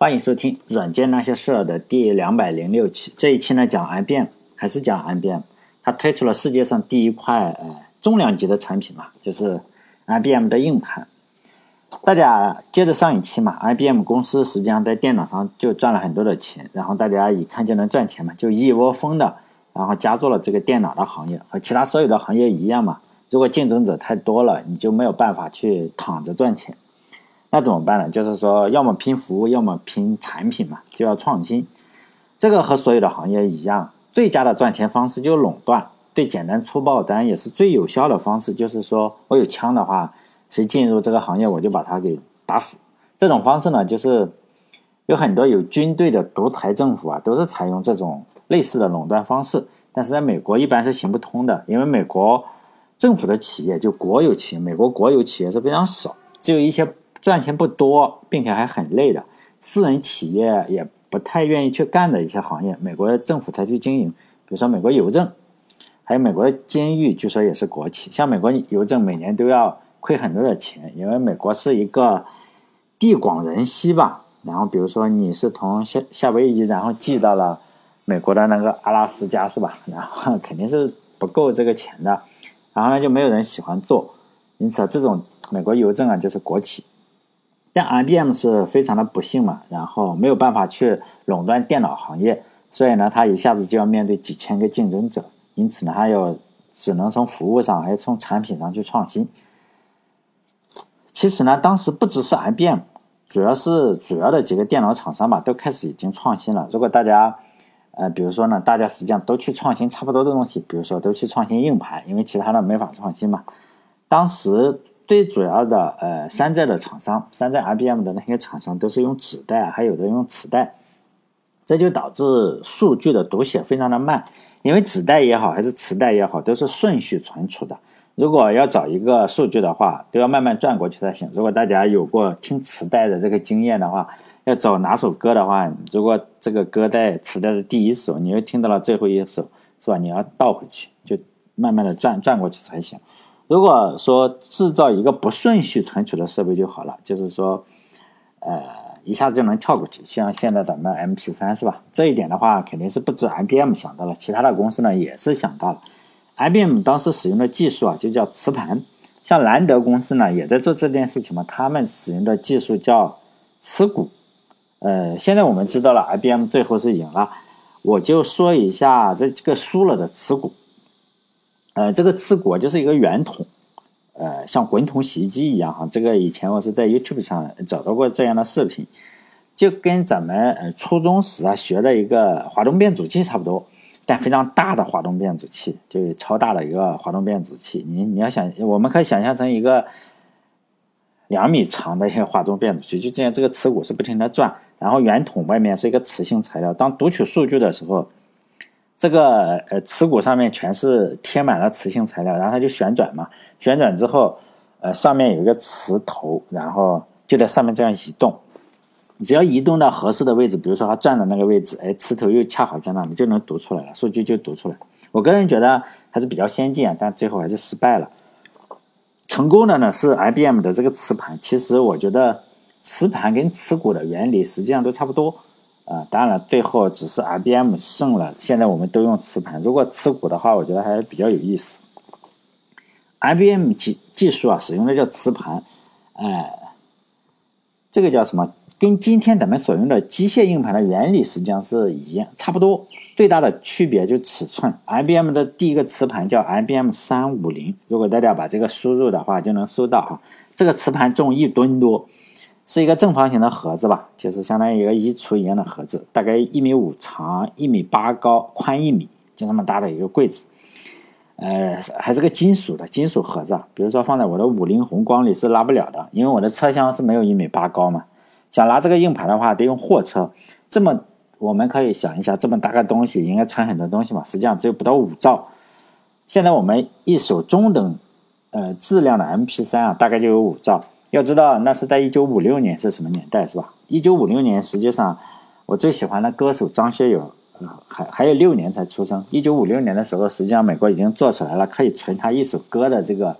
欢迎收听《软件那些事儿》的第两百零六期。这一期呢，讲 IBM，还是讲 IBM。它推出了世界上第一块呃重量级的产品嘛，就是 IBM 的硬盘。大家接着上一期嘛，IBM 公司实际上在电脑上就赚了很多的钱，然后大家一看就能赚钱嘛，就一窝蜂的，然后加入了这个电脑的行业，和其他所有的行业一样嘛。如果竞争者太多了，你就没有办法去躺着赚钱。那怎么办呢？就是说，要么拼服务，要么拼产品嘛，就要创新。这个和所有的行业一样，最佳的赚钱方式就是垄断。最简单粗暴，当然也是最有效的方式，就是说我有枪的话，谁进入这个行业，我就把他给打死。这种方式呢，就是有很多有军队的独裁政府啊，都是采用这种类似的垄断方式。但是在美国一般是行不通的，因为美国政府的企业就国有企业，美国国有企业是非常少，只有一些。赚钱不多，并且还很累的私人企业也不太愿意去干的一些行业，美国的政府才去经营。比如说美国邮政，还有美国监狱，据说也是国企。像美国邮政每年都要亏很多的钱，因为美国是一个地广人稀吧。然后比如说你是从夏夏威夷，然后寄到了美国的那个阿拉斯加，是吧？然后肯定是不够这个钱的，然后呢就没有人喜欢做，因此这种美国邮政啊就是国企。但 IBM 是非常的不幸嘛，然后没有办法去垄断电脑行业，所以呢，它一下子就要面对几千个竞争者，因此呢，它要只能从服务上，还有从产品上去创新。其实呢，当时不只是 IBM，主要是主要的几个电脑厂商吧，都开始已经创新了。如果大家，呃，比如说呢，大家实际上都去创新差不多的东西，比如说都去创新硬盘，因为其他的没法创新嘛。当时。最主要的呃山寨的厂商，山寨 IBM 的那些厂商都是用纸带，还有的用磁带，这就导致数据的读写非常的慢。因为纸带也好，还是磁带也好，都是顺序存储的。如果要找一个数据的话，都要慢慢转过去才行。如果大家有过听磁带的这个经验的话，要找哪首歌的话，如果这个歌在磁带的第一首，你又听到了最后一首，是吧？你要倒回去，就慢慢的转转过去才行。如果说制造一个不顺序存储的设备就好了，就是说，呃，一下子就能跳过去，像现在咱们 MP3 是吧？这一点的话，肯定是不止 IBM 想到了，其他的公司呢也是想到了。IBM 当时使用的技术啊，就叫磁盘。像兰德公司呢，也在做这件事情嘛，他们使用的技术叫磁鼓。呃，现在我们知道了，IBM 最后是赢了，我就说一下这这个输了的磁鼓。呃，这个磁鼓就是一个圆筒，呃，像滚筒洗衣机一样哈。这个以前我是在 YouTube 上找到过这样的视频，就跟咱们呃初中时啊学的一个滑动变阻器差不多，但非常大的滑动变阻器，就是超大的一个滑动变阻器。你你要想，我们可以想象成一个两米长的一个滑动变阻器，就这样，这个磁鼓是不停的转，然后圆筒外面是一个磁性材料，当读取数据的时候。这个呃磁鼓上面全是贴满了磁性材料，然后它就旋转嘛，旋转之后，呃上面有一个磁头，然后就在上面这样移动，只要移动到合适的位置，比如说它转的那个位置，哎磁头又恰好在那里，就能读出来了，数据就读出来。我个人觉得还是比较先进啊，但最后还是失败了。成功的呢是 IBM 的这个磁盘，其实我觉得磁盘跟磁鼓的原理实际上都差不多。啊，当然了最后只是 IBM 胜了。现在我们都用磁盘，如果磁鼓的话，我觉得还是比较有意思。IBM 技技术啊，使用的叫磁盘，哎，这个叫什么？跟今天咱们所用的机械硬盘的原理实际上是一样，差不多。最大的区别就尺寸。IBM 的第一个磁盘叫 IBM 三五零，如果大家把这个输入的话，就能搜到哈。这个磁盘重一吨多。是一个正方形的盒子吧，就是相当于一个衣橱一样的盒子，大概一米五长，一米八高，宽一米，就这么大的一个柜子。呃，还是个金属的金属盒子啊，比如说放在我的五菱宏光里是拉不了的，因为我的车厢是没有一米八高嘛。想拿这个硬盘的话，得用货车。这么我们可以想一下，这么大个东西应该存很多东西嘛？实际上只有不到五兆。现在我们一手中等呃质量的 MP3 啊，大概就有五兆。要知道，那是在一九五六年是什么年代，是吧？一九五六年，实际上我最喜欢的歌手张学友，还还有六年才出生。一九五六年的时候，实际上美国已经做出来了可以存他一首歌的这个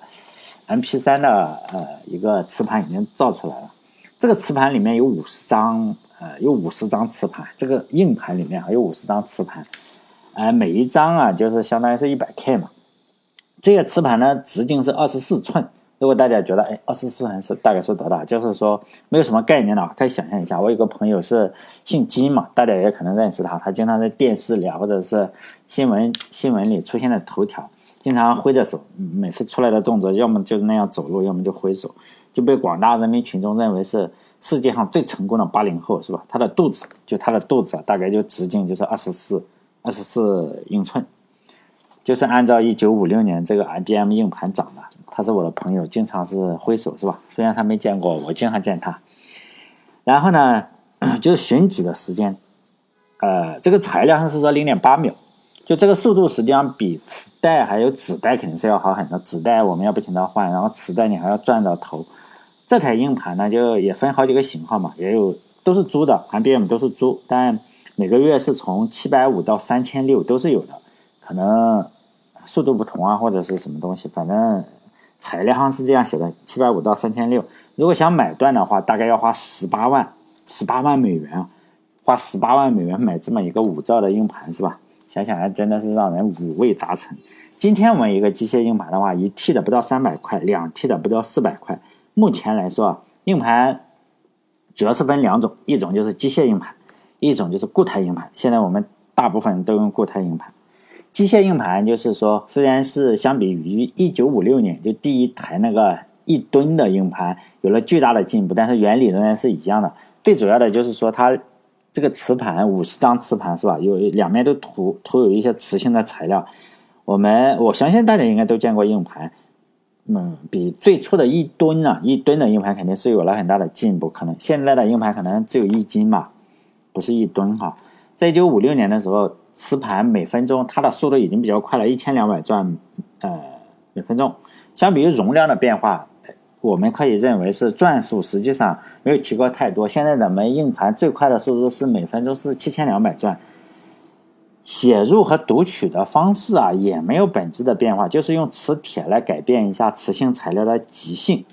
M P 三的呃一个磁盘已经造出来了。这个磁盘里面有五十张呃，有五十张磁盘，这个硬盘里面还有五十张磁盘，呃，每一张啊就是相当于是一百 K 嘛。这个磁盘呢，直径是二十四寸。如果大家觉得，哎，二十四寸是大概是多大？就是说没有什么概念的话，可以想象一下。我有个朋友是姓金嘛，大家也可能认识他，他经常在电视里啊，或者是新闻新闻里出现的头条，经常挥着手，每次出来的动作要么就是那样走路，要么就挥手，就被广大人民群众认为是世界上最成功的八零后，是吧？他的肚子，就他的肚子大概就直径就是二十四二十四英寸。就是按照一九五六年这个 IBM 硬盘长的，他是我的朋友，经常是挥手是吧？虽然他没见过，我经常见他。然后呢，就是选址的时间，呃，这个材料上是说零点八秒，就这个速度实际上比磁带还有纸带肯定是要好很多。纸带我们要不停的换，然后磁带你还要转到头。这台硬盘呢，就也分好几个型号嘛，也有都是租的，IBM 都是租，但每个月是从七百五到三千六都是有的，可能。速度不同啊，或者是什么东西，反正材料上是这样写的，七百五到三千六。如果想买断的话，大概要花十八万，十八万美元，花十八万美元买这么一个五兆的硬盘是吧？想想还真的是让人五味杂陈。今天我们一个机械硬盘的话，一 T 的不到三百块，两 T 的不到四百块。目前来说，硬盘主要是分两种，一种就是机械硬盘，一种就是固态硬盘。现在我们大部分都用固态硬盘。机械硬盘就是说，虽然是相比于一九五六年就第一台那个一吨的硬盘有了巨大的进步，但是原理仍然是一样的。最主要的就是说，它这个磁盘五十张磁盘是吧？有两面都涂涂有一些磁性的材料。我们我相信大家应该都见过硬盘，嗯，比最初的一吨啊一吨的硬盘肯定是有了很大的进步。可能现在的硬盘可能只有一斤吧，不是一吨哈。在一九五六年的时候。磁盘每分钟，它的速度已经比较快了，一千两百转，呃，每分钟。相比于容量的变化，我们可以认为是转速实际上没有提高太多。现在咱们硬盘最快的速度是每分钟是七千两百转。写入和读取的方式啊，也没有本质的变化，就是用磁铁来改变一下磁性材料的极性。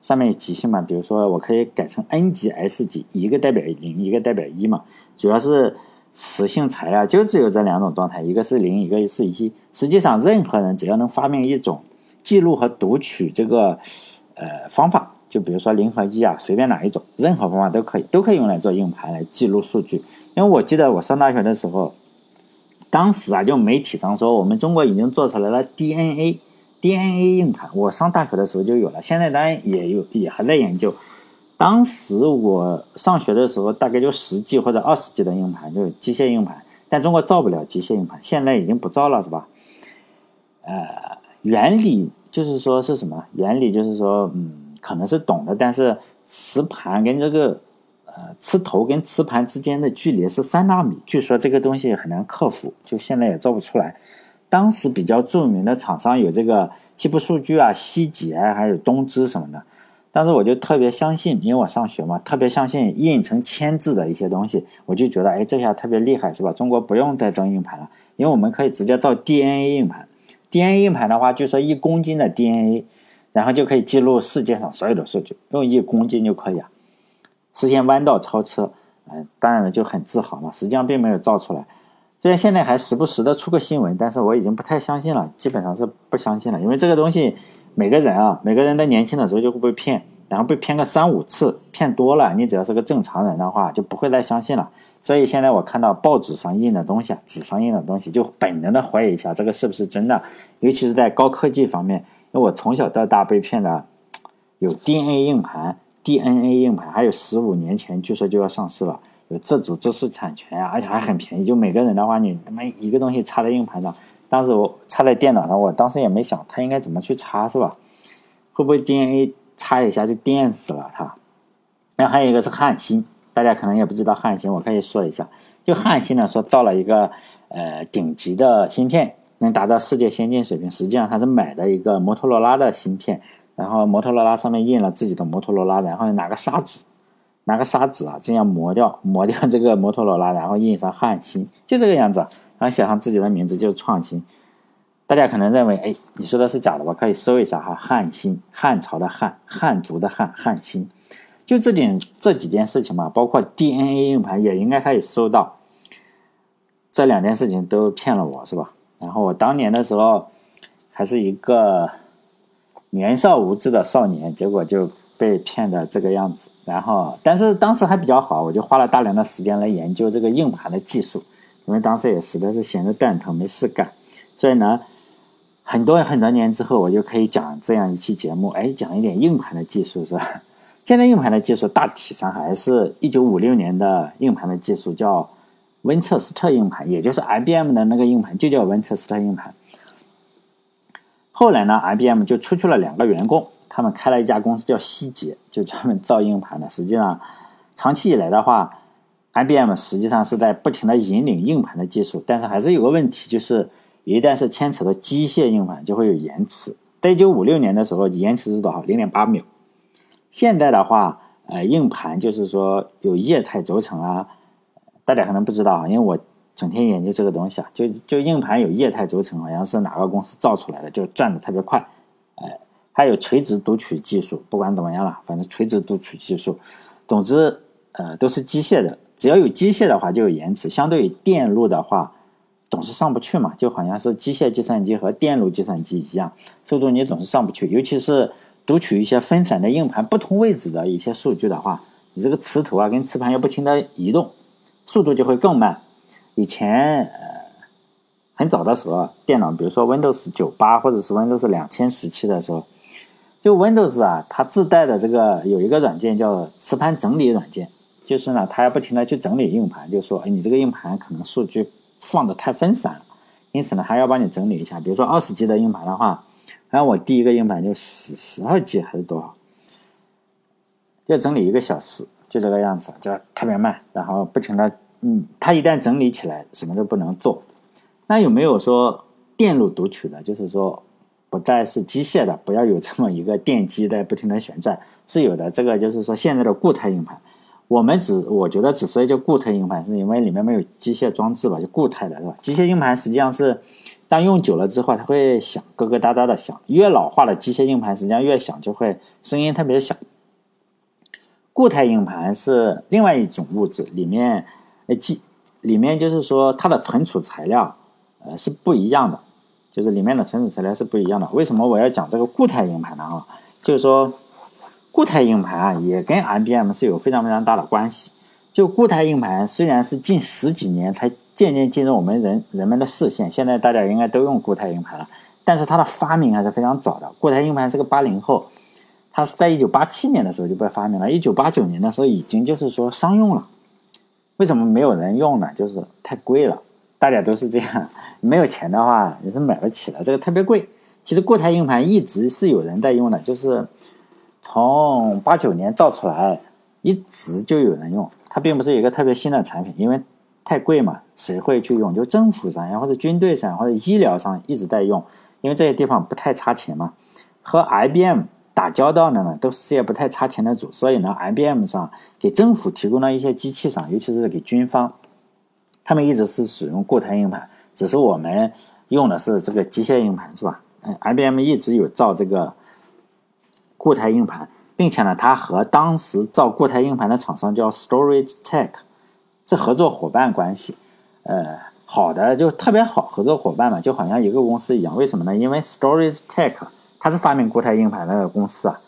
上面有极性嘛？比如说，我可以改成 N 级、S 级，一个代表零，一个代表一嘛。主要是。磁性材料就只有这两种状态，一个是零，一个是一。实际上，任何人只要能发明一种记录和读取这个呃方法，就比如说零和一啊，随便哪一种，任何方法都可以，都可以用来做硬盘来记录数据。因为我记得我上大学的时候，当时啊，就媒体上说我们中国已经做出来了 DNA，DNA 硬盘。我上大学的时候就有了，现在当然也有，也还在研究。当时我上学的时候，大概就十 G 或者二十 G 的硬盘，就是机械硬盘。但中国造不了机械硬盘，现在已经不造了，是吧？呃，原理就是说是什么？原理就是说，嗯，可能是懂的，但是磁盘跟这个呃磁头跟磁盘之间的距离是三纳米，据说这个东西很难克服，就现在也造不出来。当时比较著名的厂商有这个西部数据啊、希捷还有东芝什么的。当时我就特别相信，因为我上学嘛，特别相信印成铅字的一些东西，我就觉得，哎，这下特别厉害，是吧？中国不用再装硬盘了，因为我们可以直接造 DNA 硬盘。DNA 硬盘的话，就说一公斤的 DNA，然后就可以记录世界上所有的数据，用一公斤就可以啊，实现弯道超车。嗯，当然了，就很自豪嘛。实际上并没有造出来，虽然现在还时不时的出个新闻，但是我已经不太相信了，基本上是不相信了，因为这个东西。每个人啊，每个人在年轻的时候就会被骗，然后被骗个三五次，骗多了，你只要是个正常人的话，就不会再相信了。所以现在我看到报纸上印的东西啊，纸上印的东西，就本能的怀疑一下这个是不是真的。尤其是在高科技方面，因为我从小到大被骗的有 DNA 硬盘、DNA 硬盘，还有十五年前据说就要上市了，有自主知识产权啊，而且还很便宜。就每个人的话，你他妈一个东西插在硬盘上。当时我插在电脑上，我当时也没想他应该怎么去插，是吧？会不会 DNA 插一下就电死了他？然后还有一个是汉芯，大家可能也不知道汉芯，我可以说一下。就汉芯呢，说造了一个呃顶级的芯片，能达到世界先进水平。实际上他是买的一个摩托罗拉的芯片，然后摩托罗拉上面印了自己的摩托罗拉，然后拿个砂纸，拿个砂纸啊这样磨掉磨掉这个摩托罗拉，然后印上汉芯，就这个样子。然后写上自己的名字就是创新，大家可能认为，哎，你说的是假的吧？可以搜一下哈，汉新，汉朝的汉，汉族的汉，汉新，就这点这几件事情嘛，包括 DNA 硬盘也应该可以搜到。这两件事情都骗了我是吧？然后我当年的时候还是一个年少无知的少年，结果就被骗的这个样子。然后，但是当时还比较好，我就花了大量的时间来研究这个硬盘的技术，因为当时也实在是闲着蛋疼没事干，所以呢。很多很多年之后，我就可以讲这样一期节目，哎，讲一点硬盘的技术，是吧？现在硬盘的技术大体上还是一九五六年的硬盘的技术，叫温彻斯特硬盘，也就是 IBM 的那个硬盘就叫温彻斯特硬盘。后来呢，IBM 就出去了两个员工，他们开了一家公司叫希捷，就专门造硬盘的。实际上，长期以来的话，IBM 实际上是在不停的引领硬盘的技术，但是还是有个问题，就是。一旦是牵扯到机械硬盘，就会有延迟。在一九五六年的时候，延迟是多少？零点八秒。现在的话，呃，硬盘就是说有液态轴承啊，大家可能不知道啊，因为我整天研究这个东西啊，就就硬盘有液态轴承，好像是哪个公司造出来的，就是转的特别快。哎，还有垂直读取技术，不管怎么样了，反正垂直读取技术，总之，呃，都是机械的。只要有机械的话，就有延迟。相对于电路的话。总是上不去嘛，就好像是机械计算机和电路计算机一样，速度你总是上不去。尤其是读取一些分散的硬盘不同位置的一些数据的话，你这个磁头啊跟磁盘要不停的移动，速度就会更慢。以前呃很早的时候，电脑比如说 Windows 九八或者是 Windows 两千时期的时候，就 Windows 啊，它自带的这个有一个软件叫磁盘整理软件，就是呢他要不停的去整理硬盘，就说哎你这个硬盘可能数据。放的太分散了，因此呢，还要帮你整理一下。比如说二十 G 的硬盘的话，然后我第一个硬盘就十十二 G 还是多少，要整理一个小时，就这个样子，就特别慢。然后不停的，嗯，它一旦整理起来，什么都不能做。那有没有说电路读取的？就是说不再是机械的，不要有这么一个电机在不停的旋转，是有的。这个就是说现在的固态硬盘。我们只我觉得之所以叫固态硬盘，是因为里面没有机械装置吧，就固态的是吧？机械硬盘实际上是，当用久了之后，它会响，咯咯哒哒的响。越老化的机械硬盘实际上越响，就会声音特别小。固态硬盘是另外一种物质，里面呃机里面就是说它的存储材料呃是不一样的，就是里面的存储材料是不一样的。为什么我要讲这个固态硬盘呢？啊，就是说。固态硬盘啊，也跟 IBM 是有非常非常大的关系。就固态硬盘虽然是近十几年才渐渐进入我们人人们的视线，现在大家应该都用固态硬盘了，但是它的发明还是非常早的。固态硬盘是个八零后，它是在一九八七年的时候就被发明了，一九八九年的时候已经就是说商用了。为什么没有人用呢？就是太贵了，大家都是这样，没有钱的话也是买不起的，这个特别贵。其实固态硬盘一直是有人在用的，就是。从八九年造出来，一直就有人用。它并不是一个特别新的产品，因为太贵嘛，谁会去用？就政府上呀，或者军队上，或者医疗上一直在用，因为这些地方不太差钱嘛。和 IBM 打交道的呢，都是些不太差钱的主，所以呢，IBM 上给政府提供了一些机器上，尤其是给军方，他们一直是使用固态硬盘，只是我们用的是这个机械硬盘，是吧？嗯，IBM 一直有造这个。固态硬盘，并且呢，它和当时造固态硬盘的厂商叫 Storage Tech，是合作伙伴关系。呃，好的就特别好，合作伙伴嘛，就好像一个公司一样。为什么呢？因为 Storage Tech 它是发明固态硬盘那个公司啊，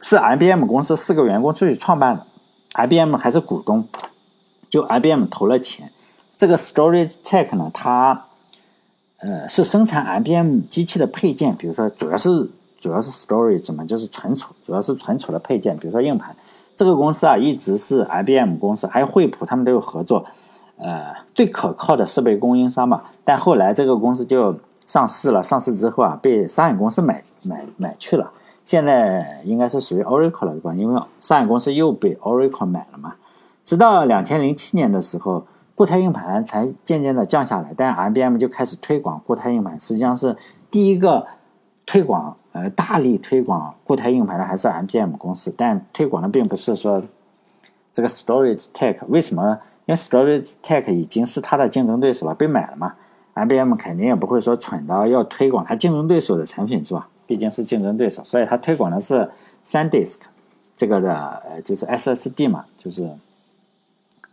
是 IBM 公司四个员工出去创办的，IBM 还是股东，就 IBM 投了钱。这个 Storage Tech 呢，它呃是生产 IBM 机器的配件，比如说主要是。主要是 storage 怎么就是存储，主要是存储的配件，比如说硬盘。这个公司啊，一直是 IBM 公司，还有惠普，他们都有合作，呃，最可靠的设备供应商嘛。但后来这个公司就上市了，上市之后啊，被商业公司买买买去了。现在应该是属于 Oracle 了，吧？因为商业公司又被 Oracle 买了嘛。直到两千零七年的时候，固态硬盘才渐渐的降下来，但 IBM 就开始推广固态硬盘，实际上是第一个推广。呃，大力推广固态硬盘的还是 IBM 公司，但推广的并不是说这个 Storage Tech。为什么？因为 Storage Tech 已经是它的竞争对手了，被买了嘛。IBM 肯定也不会说蠢到要推广它竞争对手的产品，是吧？毕竟是竞争对手，所以它推广的是 SanDisk。这个的呃就是 SSD 嘛，就是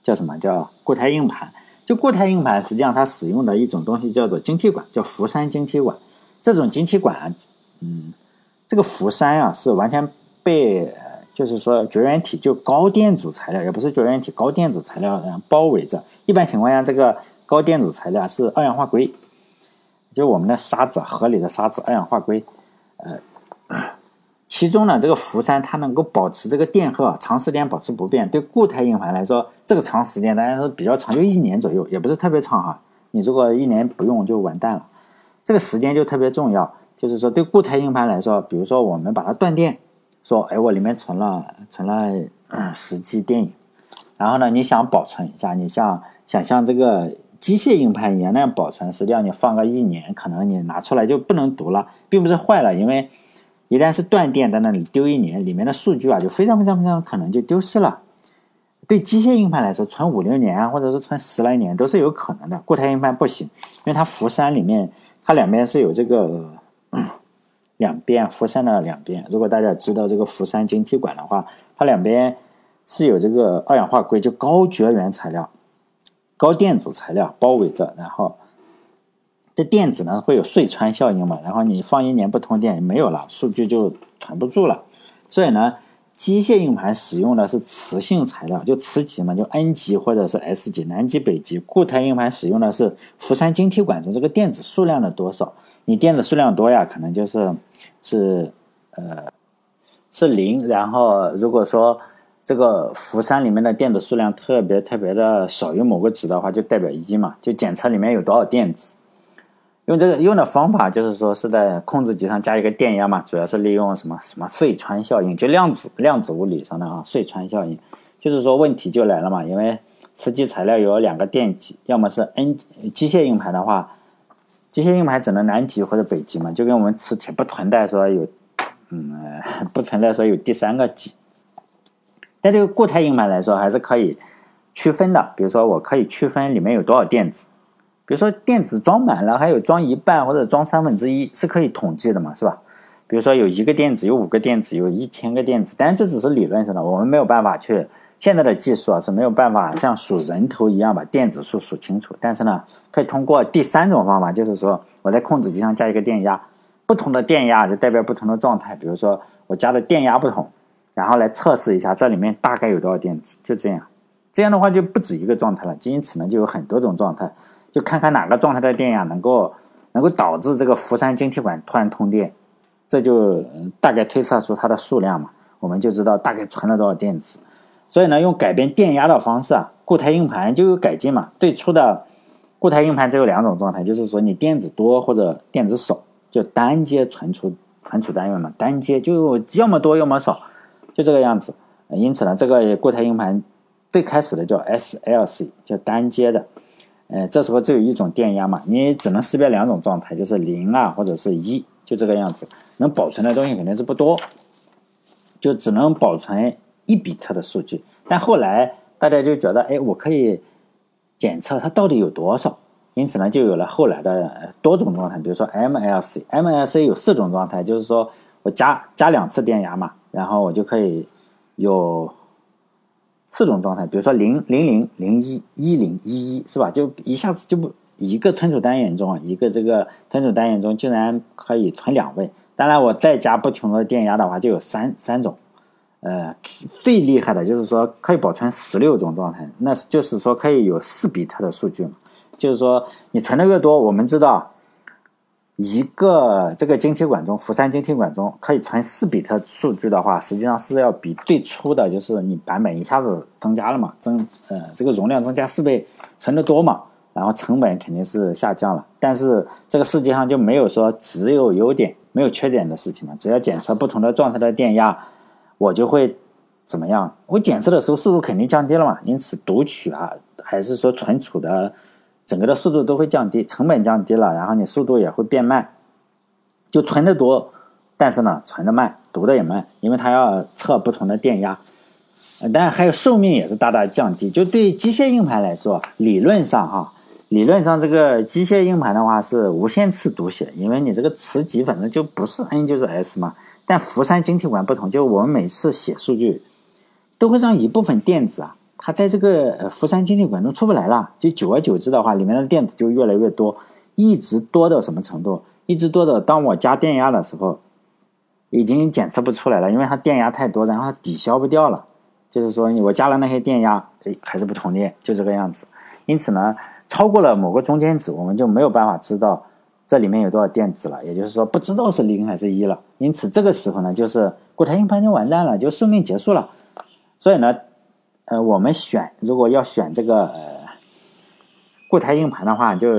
叫什么叫固态硬盘？就固态硬盘实际上它使用的一种东西叫做晶体管，叫氟山晶体管。这种晶体管，嗯，这个氟山啊是完全被就是说绝缘体就高电阻材料，也不是绝缘体高电阻材料包围着。一般情况下，这个高电阻材料是二氧化硅，就我们的沙子，河里的沙子，二氧化硅，呃。其中呢，这个氟山它能够保持这个电荷长时间保持不变。对固态硬盘来说，这个长时间当然是比较长，就一年左右，也不是特别长哈。你如果一年不用就完蛋了，这个时间就特别重要。就是说，对固态硬盘来说，比如说我们把它断电，说哎我里面存了存了 十 G 电影，然后呢你想保存一下，你像想像这个机械硬盘一样那样保存，实际上你放个一年，可能你拿出来就不能读了，并不是坏了，因为。一旦是断电在那里丢一年，里面的数据啊就非常非常非常可能就丢失了。对机械硬盘来说，存五六年啊，或者是存十来年都是有可能的。固态硬盘不行，因为它氟山里面它两边是有这个两边氟山的两边。如果大家知道这个氟山晶体管的话，它两边是有这个二氧化硅，就高绝缘材料、高电阻材料包围着，然后。这电子呢会有隧穿效应嘛？然后你放一年不通电没有了，数据就存不住了。所以呢，机械硬盘使用的是磁性材料，就磁极嘛，就 N 极或者是 S 极，南极、北极。固态硬盘使用的是氟山晶体管中这个电子数量的多少？你电子数量多呀，可能就是是呃是零。然后如果说这个氟山里面的电子数量特别特别的少于某个值的话，就代表一嘛，就检测里面有多少电子。用这个用的方法就是说是在控制极上加一个电压嘛，主要是利用什么什么隧穿效应，就量子量子物理上的啊隧穿效应，就是说问题就来了嘛，因为磁极材料有两个电极，要么是 N 机械硬盘的话，机械硬盘只能南极或者北极嘛，就跟我们磁铁不存在说有，嗯不存在说有第三个极，但对固态硬盘来说还是可以区分的，比如说我可以区分里面有多少电子。比如说电子装满了，还有装一半或者装三分之一是可以统计的嘛，是吧？比如说有一个电子，有五个电子，有一千个电子，但这只是理论上的，我们没有办法去现在的技术啊是没有办法像数人头一样把电子数数清楚。但是呢，可以通过第三种方法，就是说我在控制机上加一个电压，不同的电压就代表不同的状态。比如说我加的电压不同，然后来测试一下这里面大概有多少电子，就这样。这样的话就不止一个状态了，因此呢就有很多种状态。就看看哪个状态的电压能够能够导致这个氟山晶体管突然通电，这就大概推测出它的数量嘛，我们就知道大概存了多少电子。所以呢，用改变电压的方式啊，固态硬盘就有改进嘛。最初的固态硬盘只有两种状态，就是说你电子多或者电子少，就单阶存储存储单元嘛，单阶就要么多要么少，就这个样子。因此呢，这个固态硬盘最开始的叫 SLC，叫单阶的。呃，这时候只有一种电压嘛，你只能识别两种状态，就是零啊，或者是一，就这个样子。能保存的东西肯定是不多，就只能保存一比特的数据。但后来大家就觉得，哎，我可以检测它到底有多少，因此呢，就有了后来的多种状态，比如说 MLC。MLC 有四种状态，就是说我加加两次电压嘛，然后我就可以有。四种状态，比如说零零零零一一零一一，是吧？就一下子就不一个存储单元中啊，一个这个存储单元中竟然可以存两位。当然，我再加不同的电压的话，就有三三种。呃，最厉害的就是说可以保存十六种状态，那是就是说可以有四比特的数据嘛。就是说你存的越多，我们知道。一个这个晶体管中，氟山晶体管中可以存四比特数据的话，实际上是要比最初的就是你版本一下子增加了嘛，增呃这个容量增加四倍，存的多嘛，然后成本肯定是下降了。但是这个世界上就没有说只有优点没有缺点的事情嘛，只要检测不同的状态的电压，我就会怎么样？我检测的时候速度肯定降低了嘛，因此读取啊还是说存储的。整个的速度都会降低，成本降低了，然后你速度也会变慢，就存的多，但是呢存的慢，读的也慢，因为它要测不同的电压，但还有寿命也是大大降低。就对机械硬盘来说，理论上哈，理论上这个机械硬盘的话是无限次读写，因为你这个磁极反正就不是 N 就是 S 嘛，但福山晶体管不同，就我们每次写数据，都会让一部分电子啊，它在这个福山晶体管中出不来了。就久而久之的话，里面的电子就越来越多，一直多到什么程度？一直多到当我加电压的时候，已经检测不出来了，因为它电压太多，然后它抵消不掉了。就是说，我加了那些电压，哎，还是不通电，就这个样子。因此呢，超过了某个中间值，我们就没有办法知道。这里面有多少电子了？也就是说，不知道是零还是一了。因此，这个时候呢，就是固态硬盘就完蛋了，就寿命结束了。所以呢，呃，我们选如果要选这个呃固态硬盘的话，就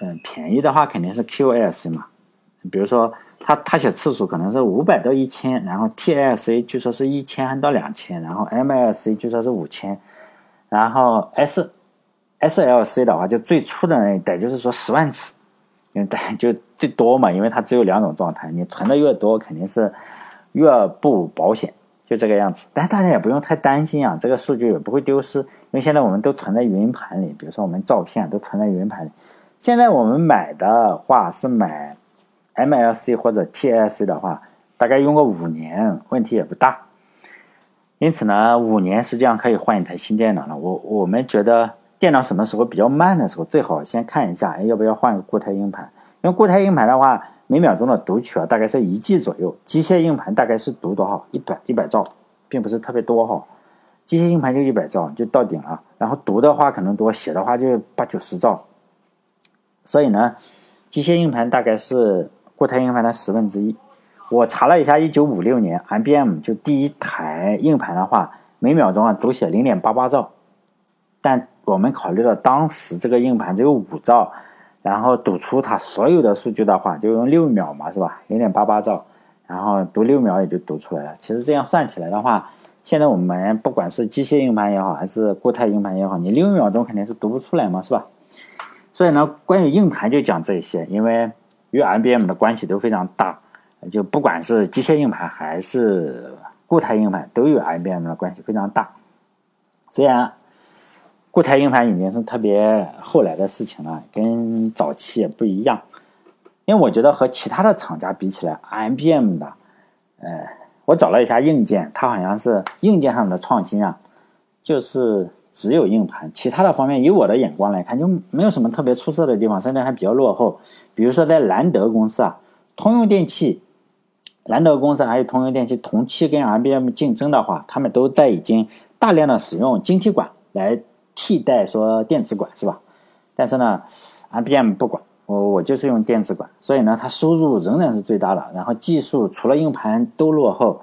嗯便宜的话肯定是 QLC 嘛。比如说，它它写次数可能是五百到一千，然后 TLC 据说是一千到两千，然后 MLC 据说是五千，然后 S SLC 的话就最初的那一代，就是说十万次。因为 就最多嘛，因为它只有两种状态，你存的越多，肯定是越不保险，就这个样子。但大家也不用太担心啊，这个数据也不会丢失，因为现在我们都存在云盘里，比如说我们照片都存在云盘里。现在我们买的话是买 MLC 或者 TLC 的话，大概用个五年，问题也不大。因此呢，五年实际上可以换一台新电脑了。我我们觉得。电脑什么时候比较慢的时候，最好先看一下，要不要换个固态硬盘？因为固态硬盘的话，每秒钟的读取啊，大概是一 G 左右。机械硬盘大概是读多少？一百一百兆，并不是特别多哈。机械硬盘就一百兆就到顶了，然后读的话可能多，写的话就八九十兆。所以呢，机械硬盘大概是固态硬盘的十分之一。我查了一下，一九五六年 IBM 就第一台硬盘的话，每秒钟啊读写零点八八兆，但我们考虑到当时这个硬盘只有五兆，然后读出它所有的数据的话，就用六秒嘛，是吧？零点八八兆，然后读六秒也就读出来了。其实这样算起来的话，现在我们不管是机械硬盘也好，还是固态硬盘也好，你六秒钟肯定是读不出来嘛，是吧？所以呢，关于硬盘就讲这些，因为与 IBM 的关系都非常大，就不管是机械硬盘还是固态硬盘，都与 IBM 的关系非常大。虽然。固态硬盘已经是特别后来的事情了，跟早期也不一样。因为我觉得和其他的厂家比起来，IBM 的，呃，我找了一下硬件，它好像是硬件上的创新啊，就是只有硬盘，其他的方面，以我的眼光来看，就没有什么特别出色的地方，甚至还比较落后。比如说在兰德公司啊，通用电气、兰德公司还有通用电气同期跟 IBM 竞争的话，他们都在已经大量的使用晶体管来。替代说电子管是吧？但是呢，IBM 不管我，我就是用电子管，所以呢，它收入仍然是最大的。然后技术除了硬盘都落后，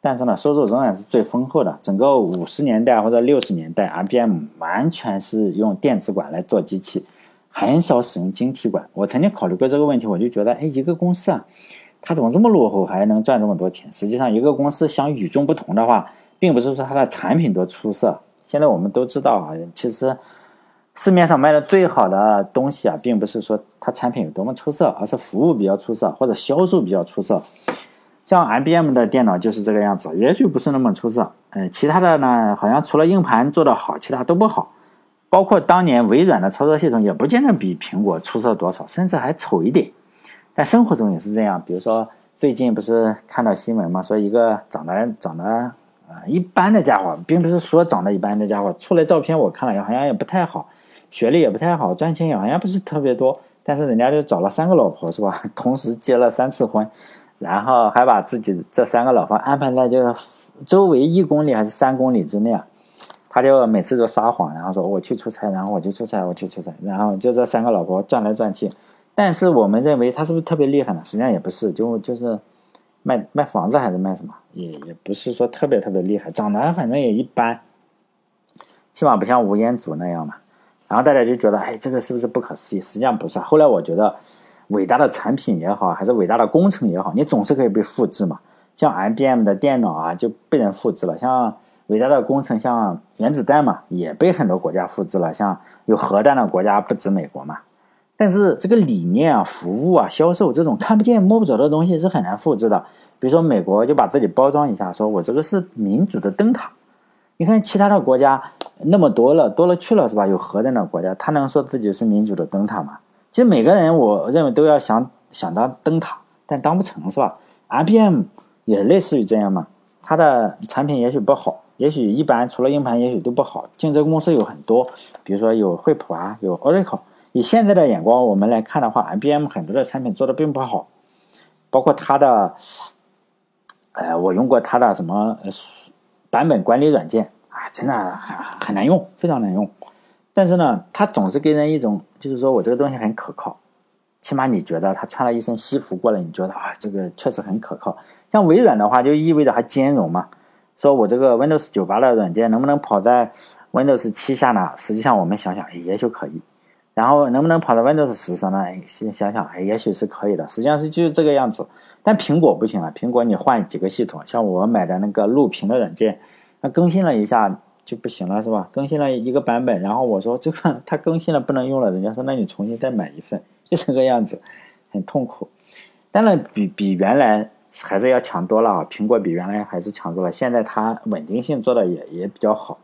但是呢，收入仍然是最丰厚的。整个五十年代或者六十年代，IBM 完全是用电子管来做机器，很少使用晶体管。我曾经考虑过这个问题，我就觉得，哎，一个公司啊，它怎么这么落后，还能赚这么多钱？实际上，一个公司想与众不同的话，并不是说它的产品多出色。现在我们都知道啊，其实市面上卖的最好的东西啊，并不是说它产品有多么出色，而是服务比较出色或者销售比较出色。像 IBM 的电脑就是这个样子，也许不是那么出色，嗯，其他的呢，好像除了硬盘做的好，其他都不好。包括当年微软的操作系统也不见得比苹果出色多少，甚至还丑一点。但生活中也是这样，比如说最近不是看到新闻嘛，说一个长得长得。啊，一般的家伙，并不是说长得一般的家伙，出来照片我看了好像也不太好，学历也不太好，赚钱也好像不是特别多，但是人家就找了三个老婆是吧？同时结了三次婚，然后还把自己这三个老婆安排在就是周围一公里还是三公里之内啊，他就每次都撒谎，然后说我去出差，然后我就出差，我去出差，然后就这三个老婆转来转去，但是我们认为他是不是特别厉害呢？实际上也不是，就就是。卖卖房子还是卖什么？也也不是说特别特别厉害，长得反正也一般，起码不像吴彦祖那样嘛。然后大家就觉得，哎，这个是不是不可思议？实际上不是。后来我觉得，伟大的产品也好，还是伟大的工程也好，你总是可以被复制嘛。像 IBM 的电脑啊，就被人复制了；像伟大的工程，像原子弹嘛，也被很多国家复制了。像有核弹的国家不止美国嘛。但是这个理念啊、服务啊、销售这种看不见摸不着的东西是很难复制的。比如说美国就把自己包装一下，说我这个是民主的灯塔。你看其他的国家那么多了，多了去了是吧？有核弹的国家，他能说自己是民主的灯塔吗？其实每个人我认为都要想想当灯塔，但当不成是吧？IBM 也类似于这样嘛。它的产品也许不好，也许一般，除了硬盘，也许都不好。竞争公司有很多，比如说有惠普啊，有 Oracle。以现在的眼光，我们来看的话，IBM 很多的产品做的并不好，包括它的，呃，我用过它的什么版本管理软件啊，真的很很难用，非常难用。但是呢，它总是给人一种，就是说我这个东西很可靠，起码你觉得他穿了一身西服过来，你觉得啊，这个确实很可靠。像微软的话，就意味着它兼容嘛，说我这个 Windows 九八的软件能不能跑在 Windows 七下呢？实际上我们想想，也许可以。然后能不能跑到 Windows 十上呢？先想想，哎，也许是可以的。实际上是就是这个样子。但苹果不行啊，苹果你换几个系统，像我买的那个录屏的软件，那更新了一下就不行了，是吧？更新了一个版本，然后我说这个它更新了不能用了，人家说那你重新再买一份，就这个样子，很痛苦。当然比比原来还是要强多了啊，苹果比原来还是强多了。现在它稳定性做的也也比较好。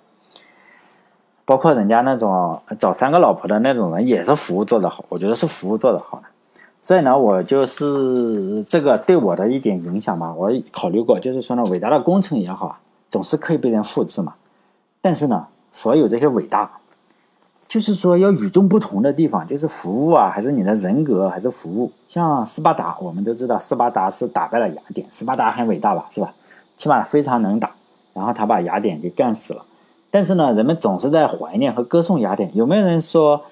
包括人家那种找三个老婆的那种人，也是服务做得好，我觉得是服务做得好的。所以呢，我就是这个对我的一点影响吧，我考虑过，就是说呢，伟大的工程也好，总是可以被人复制嘛。但是呢，所有这些伟大，就是说要与众不同的地方，就是服务啊，还是你的人格，还是服务。像斯巴达，我们都知道斯巴达是打败了雅典，斯巴达很伟大吧，是吧？起码非常能打，然后他把雅典给干死了。但是呢，人们总是在怀念和歌颂雅典。有没有人说，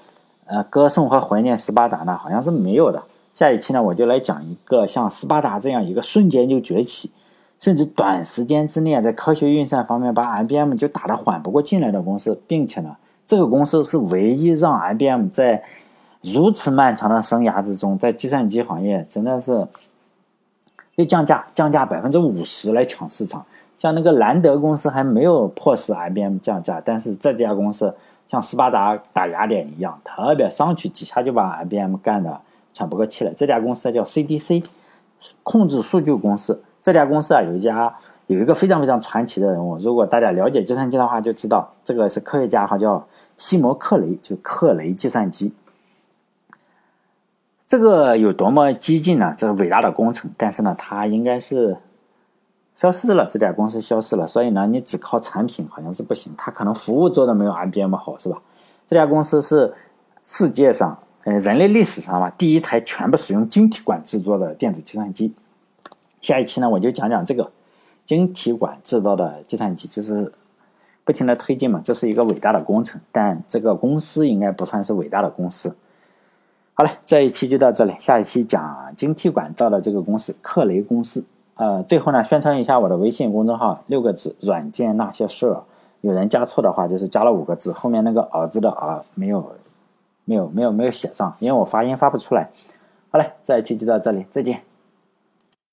呃，歌颂和怀念斯巴达呢？好像是没有的。下一期呢，我就来讲一个像斯巴达这样一个瞬间就崛起，甚至短时间之内在科学运算方面把 IBM 就打得缓不过劲来的公司，并且呢，这个公司是唯一让 IBM 在如此漫长的生涯之中，在计算机行业真的是又降价，降价百分之五十来抢市场。像那个兰德公司还没有迫使 IBM 降价，但是这家公司像斯巴达打雅典一样，特别上去几下就把 IBM 干的喘不过气来。这家公司叫 CDC，控制数据公司。这家公司啊，有一家有一个非常非常传奇的人物，如果大家了解计算机的话，就知道这个是科学家，哈，叫西摩克雷，就克雷计算机。这个有多么激进呢？这个伟大的工程，但是呢，它应该是。消失了，这家公司消失了，所以呢，你只靠产品好像是不行，它可能服务做的没有 IBM 好，是吧？这家公司是世界上，呃，人类历史上吧，第一台全部使用晶体管制作的电子计算机。下一期呢，我就讲讲这个晶体管制造的计算机，就是不停的推进嘛，这是一个伟大的工程，但这个公司应该不算是伟大的公司。好了，这一期就到这里，下一期讲晶体管造的这个公司——克雷公司。呃，最后呢，宣传一下我的微信公众号，六个字“软件那些事儿”。有人加错的话，就是加了五个字，后面那个“儿”子的“儿”没有，没有，没有，没有写上，因为我发音发不出来。好嘞，这一期就到这里，再见。